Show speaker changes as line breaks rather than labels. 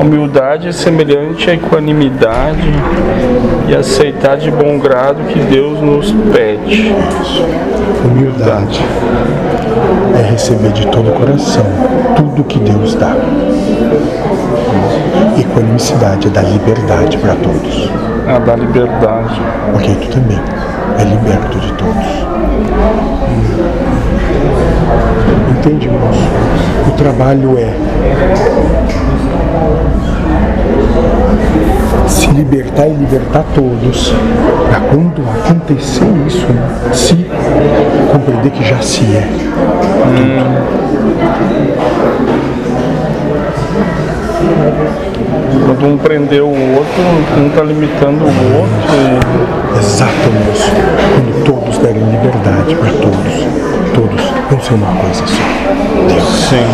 Humildade é semelhante à equanimidade e aceitar de bom grado que Deus nos pede.
Humildade é receber de todo o coração tudo que Deus dá. Equanimidade é dar liberdade para todos.
A da liberdade.
Ok, tu também é liberto de todos. Entende, irmãos? O trabalho é libertar e libertar todos, para quando acontecer isso, se compreender que já se é.
Quando um prendeu o outro, um está limitando o outro.
Exato, moço. Quando todos derem liberdade para todos, todos vão ser uma coisa só. Deus.
Sim.